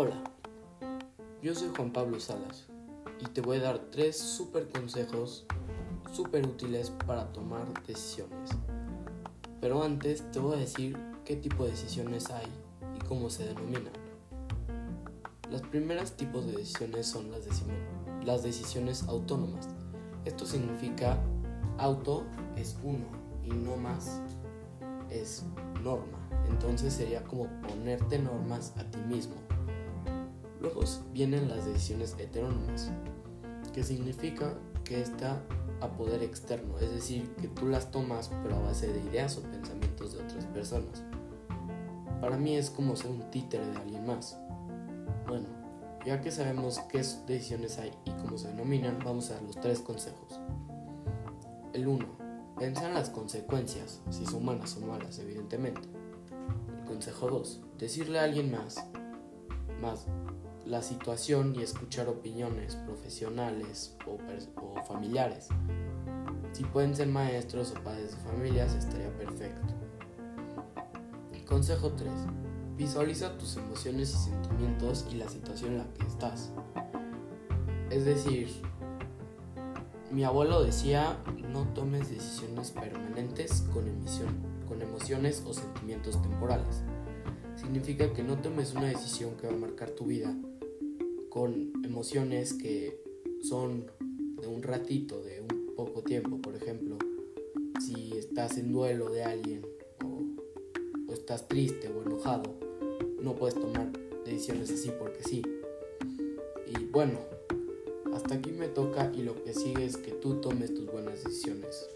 Hola, yo soy Juan Pablo Salas y te voy a dar tres super consejos súper útiles para tomar decisiones. Pero antes te voy a decir qué tipo de decisiones hay y cómo se denominan. Los primeros tipos de decisiones son las, las decisiones autónomas. Esto significa auto es uno y no más es norma. Entonces sería como ponerte normas a ti mismo. Vienen las decisiones heterónomas, que significa que está a poder externo, es decir, que tú las tomas pero a base de ideas o pensamientos de otras personas. Para mí es como ser un títere de alguien más. Bueno, ya que sabemos qué decisiones hay y cómo se denominan, vamos a dar los tres consejos. El 1. Pensar en las consecuencias, si son buenas o malas, evidentemente. El consejo 2. Decirle a alguien más, más la situación y escuchar opiniones profesionales o, familiares. Si pueden ser maestros o padres de familias, estaría perfecto. Consejo 3. Visualiza tus emociones y sentimientos y la situación en la que estás. Es decir, mi abuelo decía, no tomes decisiones permanentes con, emisión, con emociones o sentimientos temporales. Significa que no tomes una decisión que va a marcar tu vida con emociones que son de un ratito, de un poco tiempo, por ejemplo, si estás en duelo de alguien o, o estás triste o enojado, no puedes tomar decisiones así porque sí. Y bueno, hasta aquí me toca y lo que sigue es que tú tomes tus buenas decisiones.